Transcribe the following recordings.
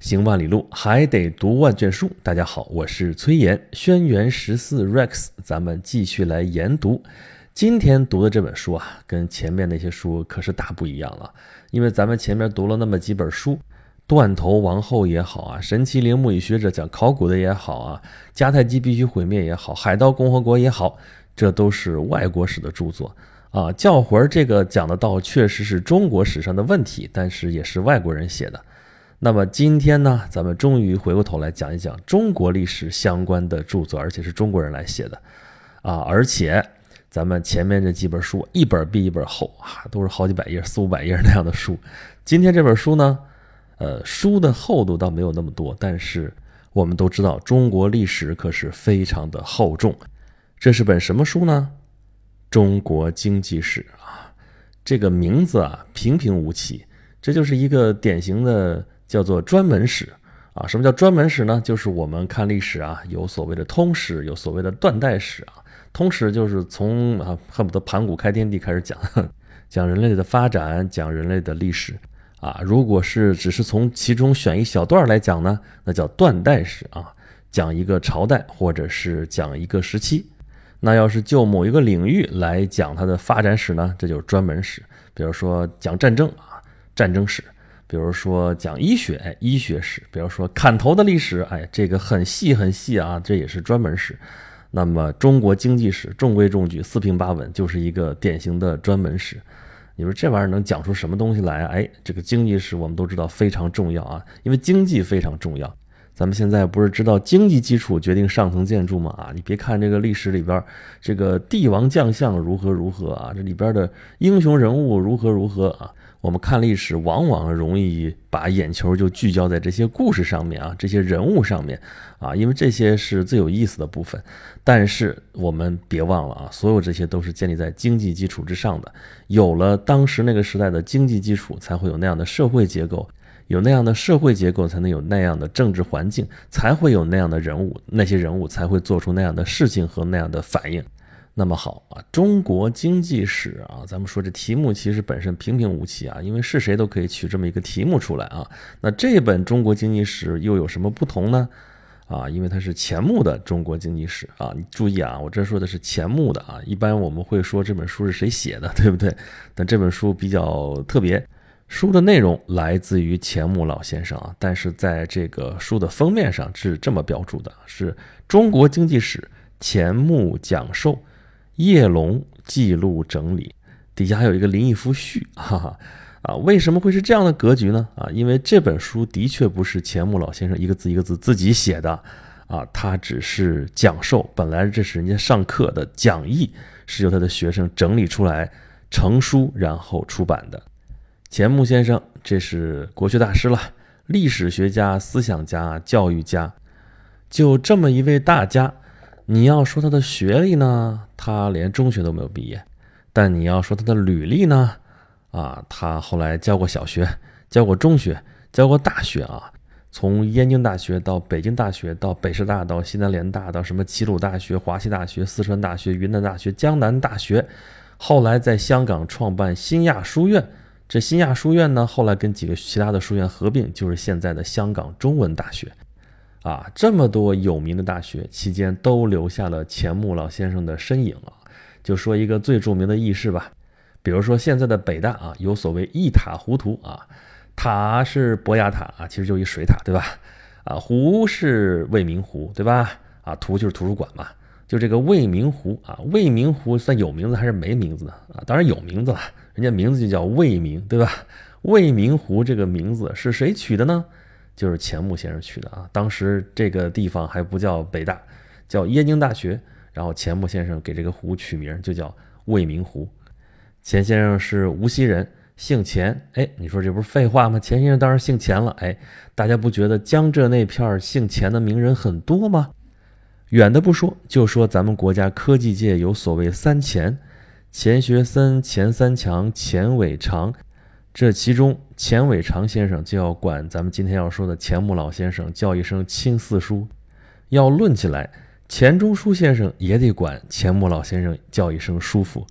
行万里路，还得读万卷书。大家好，我是崔岩，轩辕十四 Rex，咱们继续来研读。今天读的这本书啊，跟前面那些书可是大不一样了。因为咱们前面读了那么几本书，断头王后也好啊，神奇陵墓与学者讲考古的也好啊，迦太基必须毁灭也好，海盗共和国也好，这都是外国史的著作啊。教魂这个讲的倒确实是中国史上的问题，但是也是外国人写的。那么今天呢，咱们终于回过头来讲一讲中国历史相关的著作，而且是中国人来写的，啊，而且咱们前面这几本书一本比一本厚啊，都是好几百页、四五百页那样的书。今天这本书呢，呃，书的厚度倒没有那么多，但是我们都知道中国历史可是非常的厚重。这是本什么书呢？《中国经济史》啊，这个名字啊平平无奇，这就是一个典型的。叫做专门史啊？什么叫专门史呢？就是我们看历史啊，有所谓的通史，有所谓的断代史啊。通史就是从啊恨不得盘古开天地开始讲，讲人类的发展，讲人类的历史啊。如果是只是从其中选一小段来讲呢，那叫断代史啊，讲一个朝代或者是讲一个时期。那要是就某一个领域来讲它的发展史呢，这就是专门史。比如说讲战争啊，战争史。比如说讲医学，哎，医学史；比如说砍头的历史，哎，这个很细很细啊，这也是专门史。那么中国经济史中规中矩，四平八稳，就是一个典型的专门史。你说这玩意儿能讲出什么东西来啊？哎，这个经济史我们都知道非常重要啊，因为经济非常重要。咱们现在不是知道经济基础决定上层建筑吗？啊，你别看这个历史里边这个帝王将相如何如何啊，这里边的英雄人物如何如何啊。我们看历史，往往容易把眼球就聚焦在这些故事上面啊，这些人物上面啊，因为这些是最有意思的部分。但是我们别忘了啊，所有这些都是建立在经济基础之上的。有了当时那个时代的经济基础，才会有那样的社会结构，有那样的社会结构，才能有那样的政治环境，才会有那样的人物，那些人物才会做出那样的事情和那样的反应。那么好啊，中国经济史啊，咱们说这题目其实本身平平无奇啊，因为是谁都可以取这么一个题目出来啊。那这本中国经济史又有什么不同呢？啊，因为它是钱穆的中国经济史啊。你注意啊，我这说的是钱穆的啊。一般我们会说这本书是谁写的，对不对？但这本书比较特别，书的内容来自于钱穆老先生啊，但是在这个书的封面上是这么标注的：是中国经济史钱穆讲授。叶龙记录整理，底下还有一个林毅夫序，哈哈，啊，为什么会是这样的格局呢？啊，因为这本书的确不是钱穆老先生一个字一个字自己写的，啊，他只是讲授，本来这是人家上课的讲义，是由他的学生整理出来成书，然后出版的。钱穆先生，这是国学大师了，历史学家、思想家、教育家，就这么一位大家。你要说他的学历呢，他连中学都没有毕业；但你要说他的履历呢，啊，他后来教过小学，教过中学，教过大学啊，从燕京大学到北京大学，到北师大，到西南联大，到什么齐鲁大学、华西大学、四川大学、云南大学、江南大学，后来在香港创办新亚书院。这新亚书院呢，后来跟几个其他的书院合并，就是现在的香港中文大学。啊，这么多有名的大学期间都留下了钱穆老先生的身影啊。就说一个最著名的轶事吧，比如说现在的北大啊，有所谓一塔糊涂啊，塔是博雅塔啊，其实就一水塔，对吧？啊，湖是未名湖，对吧？啊，图就是图书馆嘛，就这个未名湖啊，未名湖算有名字还是没名字呢啊？当然有名字了，人家名字就叫未名，对吧？未名湖这个名字是谁取的呢？就是钱穆先生取的啊，当时这个地方还不叫北大，叫燕京大学。然后钱穆先生给这个湖取名就叫未名湖。钱先生是无锡人，姓钱。哎，你说这不是废话吗？钱先生当然姓钱了。哎，大家不觉得江浙那片姓钱的名人很多吗？远的不说，就说咱们国家科技界有所谓三钱：钱学森、钱三强、钱伟长。这其中，钱伟长先生就要管咱们今天要说的钱穆老先生叫一声亲四叔；要论起来，钱钟书先生也得管钱穆老先生叫一声叔父。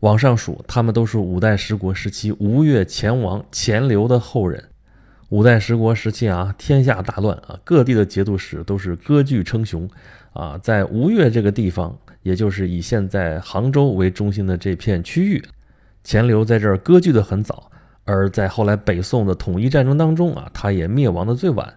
往上数，他们都是五代十国时期吴越钱王钱镠的后人。五代十国时期啊，天下大乱啊，各地的节度使都是割据称雄啊。在吴越这个地方，也就是以现在杭州为中心的这片区域，钱镠在这儿割据的很早。而在后来北宋的统一战争当中啊，他也灭亡的最晚。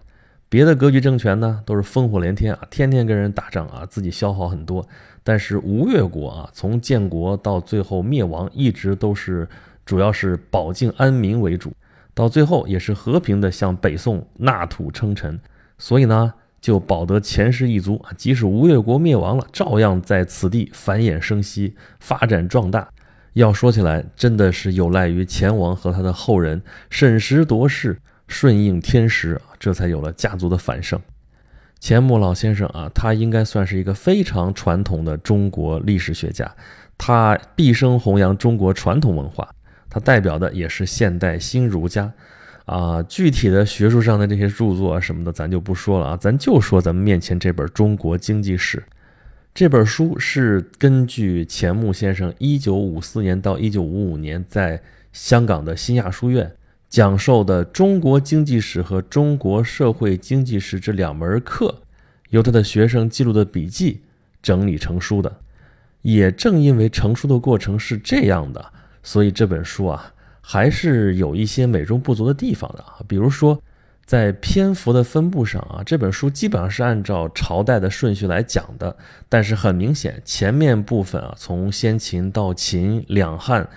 别的割据政权呢，都是烽火连天啊，天天跟人打仗啊，自己消耗很多。但是吴越国啊，从建国到最后灭亡，一直都是主要是保境安民为主。到最后也是和平的向北宋纳土称臣，所以呢就保得前世一族啊，即使吴越国灭亡了，照样在此地繁衍生息、发展壮大。要说起来，真的是有赖于钱王和他的后人审时度势、顺应天时，这才有了家族的繁盛。钱穆老先生啊，他应该算是一个非常传统的中国历史学家，他毕生弘扬中国传统文化。他代表的也是现代新儒家，啊，具体的学术上的这些著作什么的，咱就不说了啊，咱就说咱们面前这本《中国经济史》这本书是根据钱穆先生1954年到1955年在香港的新亚书院讲授的中国经济史和中国社会经济史这两门课，由他的学生记录的笔记整理成书的。也正因为成书的过程是这样的。所以这本书啊，还是有一些美中不足的地方的。比如说，在篇幅的分布上啊，这本书基本上是按照朝代的顺序来讲的。但是很明显，前面部分啊，从先秦到秦、两汉、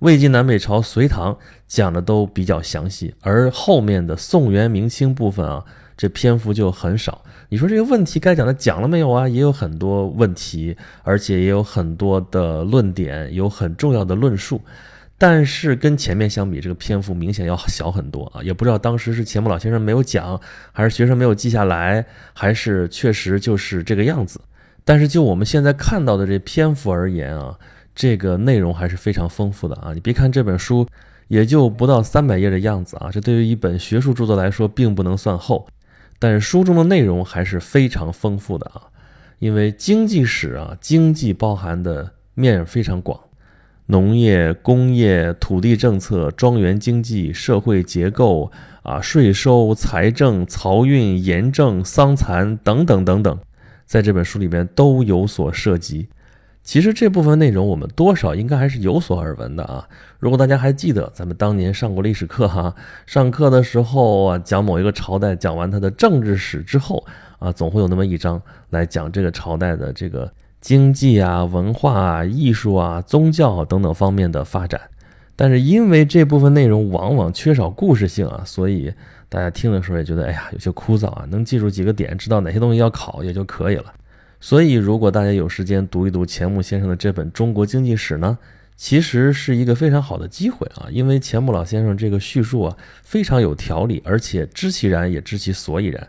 魏晋南北朝、隋唐讲的都比较详细，而后面的宋元明清部分啊，这篇幅就很少。你说这个问题该讲的讲了没有啊？也有很多问题，而且也有很多的论点，有很重要的论述。但是跟前面相比，这个篇幅明显要小很多啊！也不知道当时是钱穆老先生没有讲，还是学生没有记下来，还是确实就是这个样子。但是就我们现在看到的这篇幅而言啊，这个内容还是非常丰富的啊！你别看这本书也就不到三百页的样子啊，这对于一本学术著作来说并不能算厚。但是书中的内容还是非常丰富的啊，因为经济史啊，经济包含的面非常广，农业、工业、土地政策、庄园经济、社会结构啊、税收、财政、漕运、盐政、桑蚕等等等等，在这本书里面都有所涉及。其实这部分内容我们多少应该还是有所耳闻的啊。如果大家还记得咱们当年上过历史课哈，上课的时候啊，讲某一个朝代，讲完它的政治史之后啊，总会有那么一章来讲这个朝代的这个经济啊、文化啊、艺术啊、宗教等等方面的发展。但是因为这部分内容往往缺少故事性啊，所以大家听的时候也觉得哎呀有些枯燥啊，能记住几个点，知道哪些东西要考也就可以了。所以，如果大家有时间读一读钱穆先生的这本《中国经济史》呢，其实是一个非常好的机会啊！因为钱穆老先生这个叙述啊，非常有条理，而且知其然也知其所以然。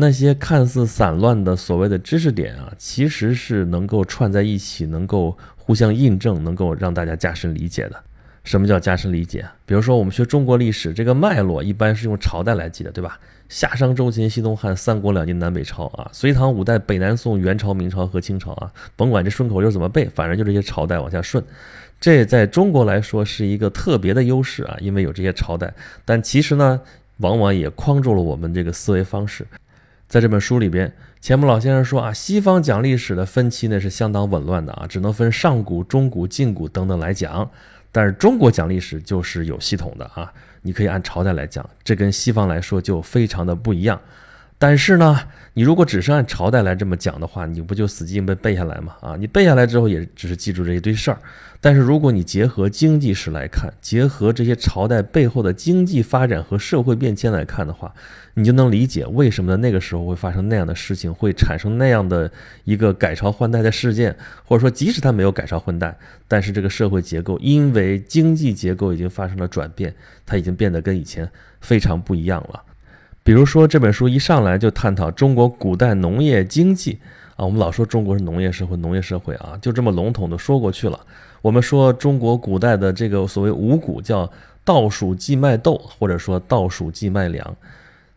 那些看似散乱的所谓的知识点啊，其实是能够串在一起，能够互相印证，能够让大家加深理解的。什么叫加深理解？比如说，我们学中国历史，这个脉络一般是用朝代来记的，对吧？夏商周秦西东汉三国两晋南北朝啊，隋唐五代北南宋元朝明朝和清朝啊，甭管这顺口溜怎么背，反正就这些朝代往下顺。这在中国来说是一个特别的优势啊，因为有这些朝代。但其实呢，往往也框住了我们这个思维方式。在这本书里边，钱穆老先生说啊，西方讲历史的分期呢是相当紊乱的啊，只能分上古、中古、近古等等来讲。但是中国讲历史就是有系统的啊。你可以按朝代来讲，这跟西方来说就非常的不一样。但是呢，你如果只是按朝代来这么讲的话，你不就死记硬背背下来吗？啊，你背下来之后也只是记住这一堆事儿。但是如果你结合经济史来看，结合这些朝代背后的经济发展和社会变迁来看的话，你就能理解为什么在那个时候会发生那样的事情，会产生那样的一个改朝换代的事件，或者说即使它没有改朝换代，但是这个社会结构因为经济结构已经发生了转变，它已经变得跟以前非常不一样了。比如说这本书一上来就探讨中国古代农业经济啊，我们老说中国是农业社会，农业社会啊，就这么笼统的说过去了。我们说中国古代的这个所谓五谷叫稻黍稷麦豆，或者说稻黍稷麦粮，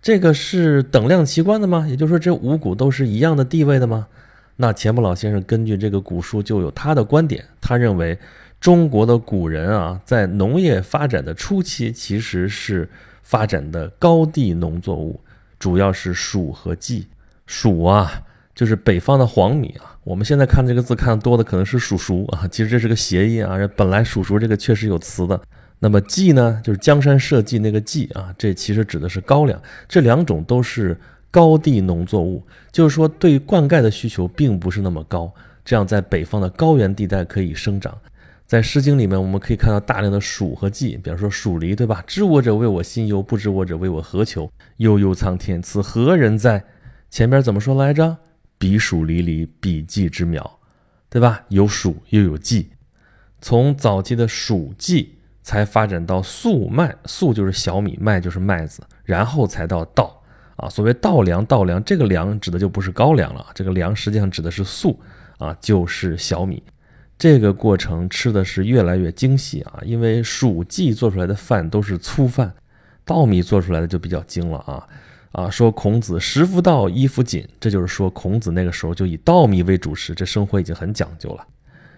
这个是等量齐观的吗？也就是说这五谷都是一样的地位的吗？那钱穆老先生根据这个古书就有他的观点，他认为中国的古人啊，在农业发展的初期其实是。发展的高地农作物，主要是黍和稷。黍啊，就是北方的黄米啊。我们现在看这个字看多的可能是黍熟啊，其实这是个谐音啊。本来黍熟这个确实有词的。那么稷呢，就是江山社稷那个稷啊，这其实指的是高粱。这两种都是高地农作物，就是说对灌溉的需求并不是那么高，这样在北方的高原地带可以生长。在《诗经》里面，我们可以看到大量的黍和稷，比方说黍离，对吧？知我者为我心忧，不知我者为我何求？悠悠苍天，此何人哉？前边怎么说来着？彼黍离离，彼稷之苗，对吧？有黍又有稷，从早期的黍稷。才发展到粟麦，粟就是小米，麦就是麦子，然后才到稻啊。所谓稻粮，稻粮这个粮指的就不是高粱了，这个粮实际上指的是粟啊，就是小米。这个过程吃的是越来越精细啊，因为黍稷做出来的饭都是粗饭，稻米做出来的就比较精了啊啊。说孔子食夫稻，衣服锦，这就是说孔子那个时候就以稻米为主食，这生活已经很讲究了。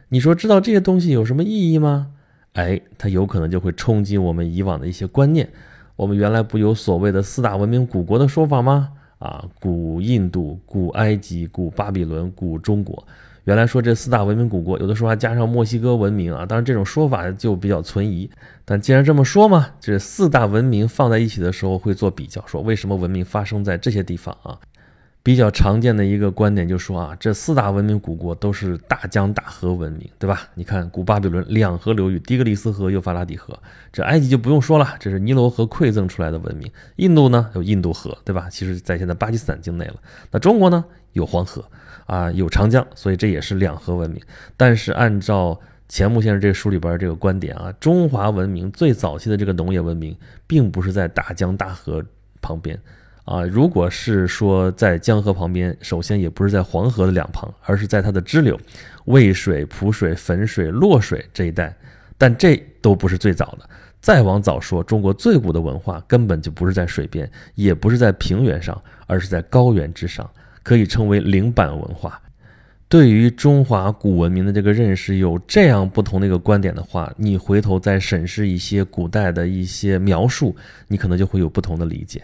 你说知道这些东西有什么意义吗？哎，它有可能就会冲击我们以往的一些观念。我们原来不有所谓的四大文明古国的说法吗？啊，古印度、古埃及、古巴比伦、古中国。原来说这四大文明古国，有的时候还加上墨西哥文明啊。当然，这种说法就比较存疑。但既然这么说嘛，这四大文明放在一起的时候会做比较，说为什么文明发生在这些地方啊？比较常见的一个观点就是说啊，这四大文明古国都是大江大河文明，对吧？你看古巴比伦两河流域，底格里斯河、幼发拉底河。这埃及就不用说了，这是尼罗河馈赠出来的文明。印度呢有印度河，对吧？其实在现在巴基斯坦境内了。那中国呢有黄河啊，有长江，所以这也是两河文明。但是按照钱穆先生这个书里边这个观点啊，中华文明最早期的这个农业文明，并不是在大江大河旁边。啊，如果是说在江河旁边，首先也不是在黄河的两旁，而是在它的支流，渭水、蒲水、汾水、洛水这一带。但这都不是最早的，再往早说，中国最古的文化根本就不是在水边，也不是在平原上，而是在高原之上，可以称为灵板文化。对于中华古文明的这个认识有这样不同的一个观点的话，你回头再审视一些古代的一些描述，你可能就会有不同的理解。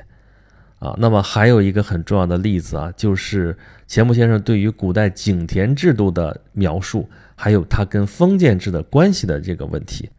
啊，那么还有一个很重要的例子啊，就是钱穆先生对于古代井田制度的描述，还有他跟封建制的关系的这个问题。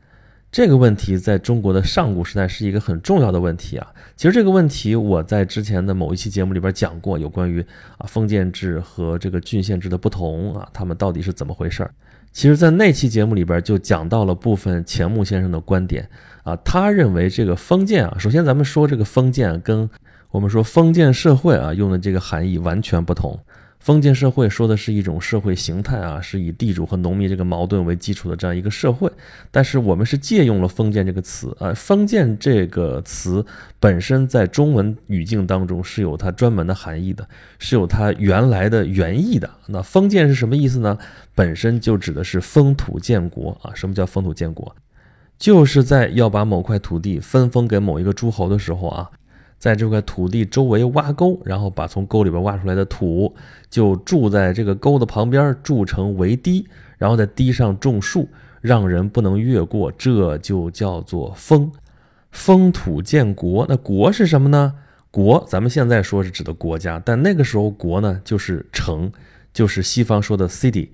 这个问题在中国的上古时代是一个很重要的问题啊。其实这个问题我在之前的某一期节目里边讲过，有关于啊封建制和这个郡县制的不同啊，他们到底是怎么回事儿？其实，在那期节目里边就讲到了部分钱穆先生的观点啊，他认为这个封建啊，首先咱们说这个封建跟我们说封建社会啊，用的这个含义完全不同。封建社会说的是一种社会形态啊，是以地主和农民这个矛盾为基础的这样一个社会。但是我们是借用了封建这个词啊，封建这个词本身在中文语境当中是有它专门的含义的，是有它原来的原意的。那封建是什么意思呢？本身就指的是封土建国啊。什么叫封土建国？就是在要把某块土地分封给某一个诸侯的时候啊。在这块土地周围挖沟，然后把从沟里边挖出来的土就筑在这个沟的旁边，筑成围堤，然后在堤上种树，让人不能越过，这就叫做封。封土建国，那国是什么呢？国咱们现在说是指的国家，但那个时候国呢就是城，就是西方说的 city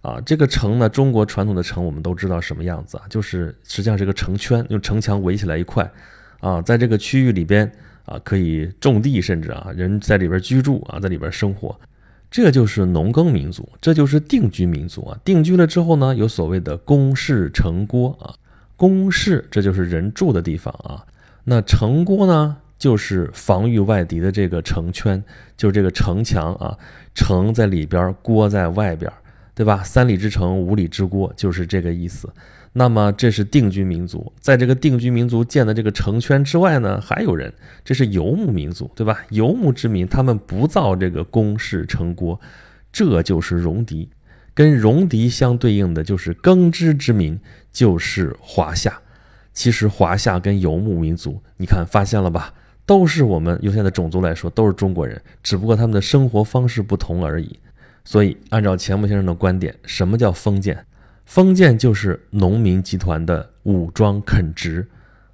啊。这个城呢，中国传统的城我们都知道什么样子啊，就是实际上是个城圈，用城墙围起来一块啊，在这个区域里边。啊，可以种地，甚至啊，人在里边居住啊，在里边生活，这就是农耕民族，这就是定居民族啊。定居了之后呢，有所谓的宫室城郭啊，宫室这就是人住的地方啊。那城郭呢，就是防御外敌的这个城圈，就是这个城墙啊，城在里边，郭在外边，对吧？三里之城，五里之郭，就是这个意思。那么这是定居民族，在这个定居民族建的这个城圈之外呢，还有人，这是游牧民族，对吧？游牧之民，他们不造这个宫室城郭，这就是戎狄。跟戎狄相对应的就是耕织之民，就是华夏。其实华夏跟游牧民族，你看发现了吧？都是我们用现在的种族来说，都是中国人，只不过他们的生活方式不同而已。所以，按照钱穆先生的观点，什么叫封建？封建就是农民集团的武装垦殖，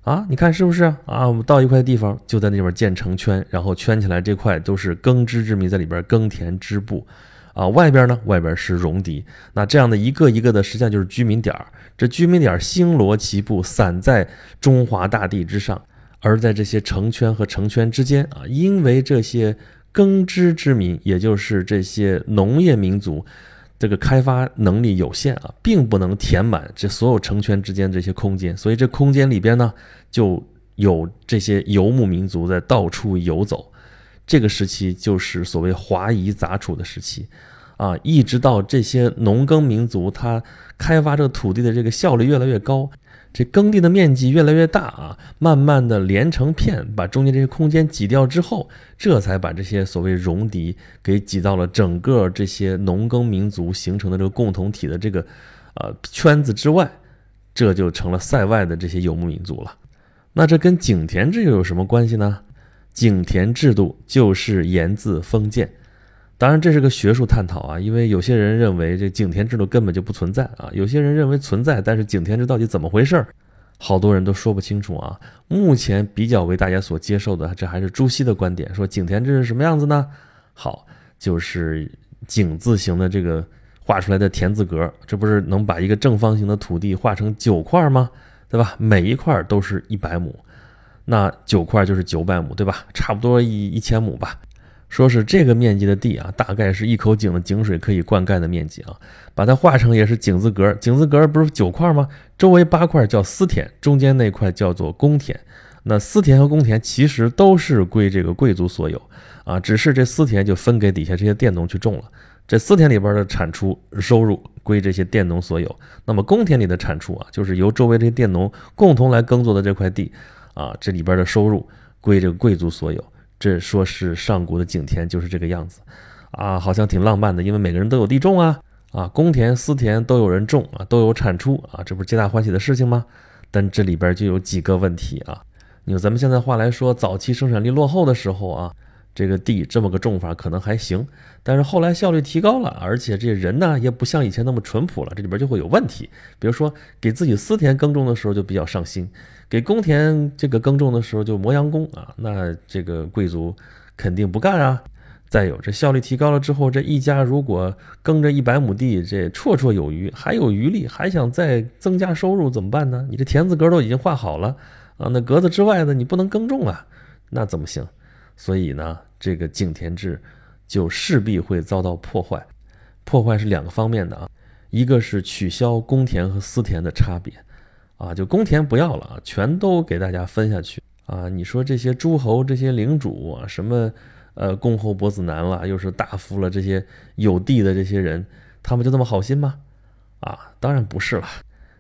啊，你看是不是啊？我们到一块地方，就在那边建成圈，然后圈起来这块都是耕织之民在里边耕田织布，啊，外边呢，外边是戎狄。那这样的一个一个的，实际上就是居民点儿。这居民点星罗棋布，散在中华大地之上。而在这些城圈和城圈之间啊，因为这些耕织之民，也就是这些农业民族。这个开发能力有限啊，并不能填满这所有城圈之间这些空间，所以这空间里边呢，就有这些游牧民族在到处游走。这个时期就是所谓华夷杂处的时期，啊，一直到这些农耕民族他开发这个土地的这个效率越来越高。这耕地的面积越来越大啊，慢慢的连成片，把中间这些空间挤掉之后，这才把这些所谓戎狄给挤到了整个这些农耕民族形成的这个共同体的这个呃圈子之外，这就成了塞外的这些游牧民族了。那这跟井田制又有什么关系呢？井田制度就是源自封建。当然，这是个学术探讨啊，因为有些人认为这井田制度根本就不存在啊，有些人认为存在，但是井田制到底怎么回事儿，好多人都说不清楚啊。目前比较为大家所接受的，这还是朱熹的观点，说井田制是什么样子呢？好，就是井字形的这个画出来的田字格，这不是能把一个正方形的土地画成九块吗？对吧？每一块都是一百亩，那九块就是九百亩，对吧？差不多一一千亩吧。说是这个面积的地啊，大概是一口井的井水可以灌溉的面积啊。把它画成也是井字格，井字格不是九块吗？周围八块叫私田，中间那块叫做公田。那私田和公田其实都是归这个贵族所有啊，只是这私田就分给底下这些佃农去种了。这私田里边的产出收入归这些佃农所有，那么公田里的产出啊，就是由周围这些佃农共同来耕作的这块地啊，这里边的收入归这个贵族所有。这说是上古的井田就是这个样子，啊，好像挺浪漫的，因为每个人都有地种啊，啊，公田私田都有人种啊，都有产出啊，这不是皆大欢喜的事情吗？但这里边就有几个问题啊，你用咱们现在话来说，早期生产力落后的时候啊。这个地这么个种法可能还行，但是后来效率提高了，而且这人呢也不像以前那么淳朴了，这里边就会有问题。比如说给自己私田耕种的时候就比较上心，给公田这个耕种的时候就磨洋工啊，那这个贵族肯定不干啊。再有这效率提高了之后，这一家如果耕着一百亩地，这绰绰有余，还有余力，还想再增加收入怎么办呢？你这田字格都已经画好了啊，那格子之外的你不能耕种啊，那怎么行？所以呢？这个井田制就势必会遭到破坏，破坏是两个方面的啊，一个是取消公田和私田的差别，啊，就公田不要了啊，全都给大家分下去啊。你说这些诸侯、这些领主啊，什么呃公侯伯子男了，又是大夫了，这些有地的这些人，他们就这么好心吗？啊，当然不是了。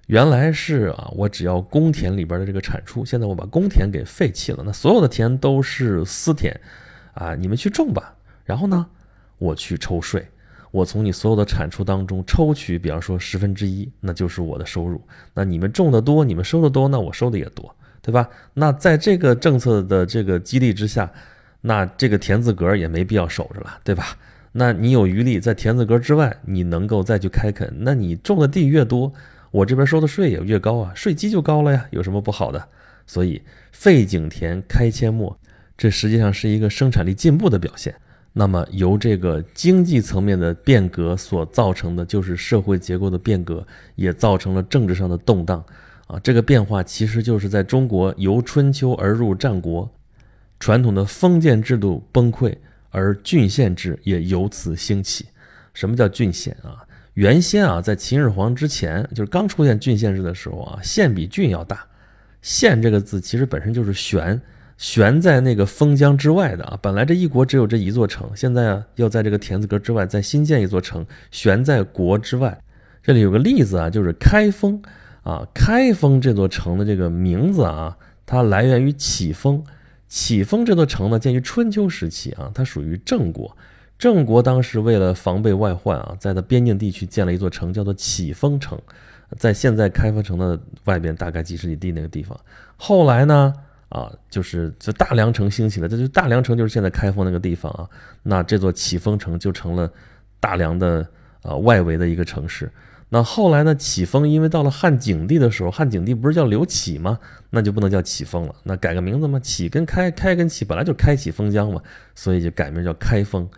原来是啊，我只要公田里边的这个产出，现在我把公田给废弃了，那所有的田都是私田。啊，你们去种吧，然后呢，我去抽税，我从你所有的产出当中抽取，比方说十分之一，那就是我的收入。那你们种的多，你们收的多，那我收的也多，对吧？那在这个政策的这个激励之下，那这个田字格也没必要守着了，对吧？那你有余力在田字格之外，你能够再去开垦，那你种的地越多，我这边收的税也越高啊，税基就高了呀，有什么不好的？所以废井田，开阡陌。这实际上是一个生产力进步的表现。那么，由这个经济层面的变革所造成的，就是社会结构的变革，也造成了政治上的动荡。啊，这个变化其实就是在中国由春秋而入战国，传统的封建制度崩溃，而郡县制也由此兴起。什么叫郡县啊？原先啊，在秦始皇之前，就是刚出现郡县制的时候啊，县比郡要大。县这个字其实本身就是悬。悬在那个封疆之外的啊，本来这一国只有这一座城，现在啊要在这个田字格之外再新建一座城，悬在国之外。这里有个例子啊，就是开封啊，开封这座城的这个名字啊，它来源于启封。启封这座城呢，建于春秋时期啊，它属于郑国。郑国当时为了防备外患啊，在它边境地区建了一座城，叫做启封城，在现在开封城的外边大概几十里地那个地方。后来呢？啊，就是这大梁城兴起了，这就大梁城就是现在开封那个地方啊。那这座启封城就成了大梁的啊外围的一个城市。那后来呢？启封因为到了汉景帝的时候，汉景帝不是叫刘启吗？那就不能叫启封了，那改个名字嘛？启跟开，开跟启本来就开启封疆嘛，所以就改名叫开封。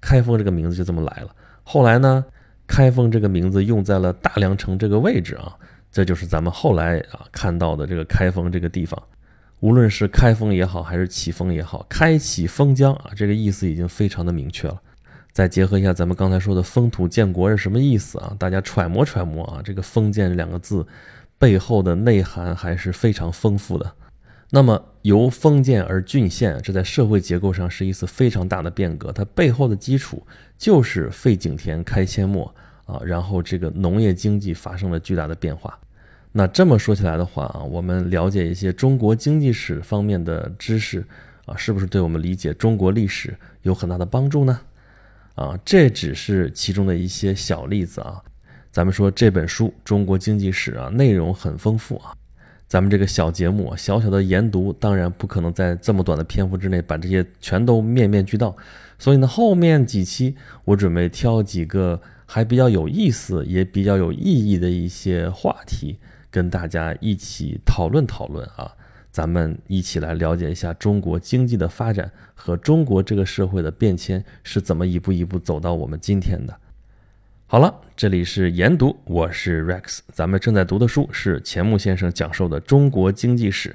开封这个名字就这么来了。后来呢，开封这个名字用在了大梁城这个位置啊，这就是咱们后来啊看到的这个开封这个地方。无论是开封也好，还是启封也好，开启封疆啊，这个意思已经非常的明确了。再结合一下咱们刚才说的“封土建国”是什么意思啊？大家揣摩揣摩啊，这个“封建”两个字背后的内涵还是非常丰富的。那么由封建而郡县，这在社会结构上是一次非常大的变革。它背后的基础就是废井田、开阡陌啊，然后这个农业经济发生了巨大的变化。那这么说起来的话啊，我们了解一些中国经济史方面的知识啊，是不是对我们理解中国历史有很大的帮助呢？啊，这只是其中的一些小例子啊。咱们说这本书《中国经济史》啊，内容很丰富啊。咱们这个小节目小小的研读，当然不可能在这么短的篇幅之内把这些全都面面俱到。所以呢，后面几期我准备挑几个还比较有意思、也比较有意义的一些话题，跟大家一起讨论讨论啊。咱们一起来了解一下中国经济的发展和中国这个社会的变迁是怎么一步一步走到我们今天的。好了，这里是研读，我是 Rex，咱们正在读的书是钱穆先生讲授的中国经济史。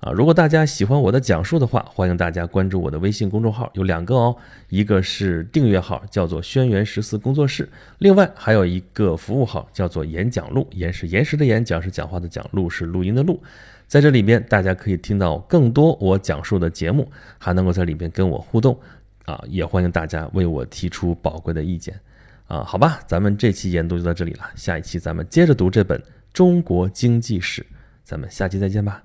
啊，如果大家喜欢我的讲述的话，欢迎大家关注我的微信公众号，有两个哦，一个是订阅号，叫做轩辕十四工作室，另外还有一个服务号，叫做演讲录，演是延时的演，讲是讲话的讲，录是录音的录。在这里边，大家可以听到更多我讲述的节目，还能够在里边跟我互动，啊，也欢迎大家为我提出宝贵的意见，啊，好吧，咱们这期研读就到这里了，下一期咱们接着读这本《中国经济史》，咱们下期再见吧。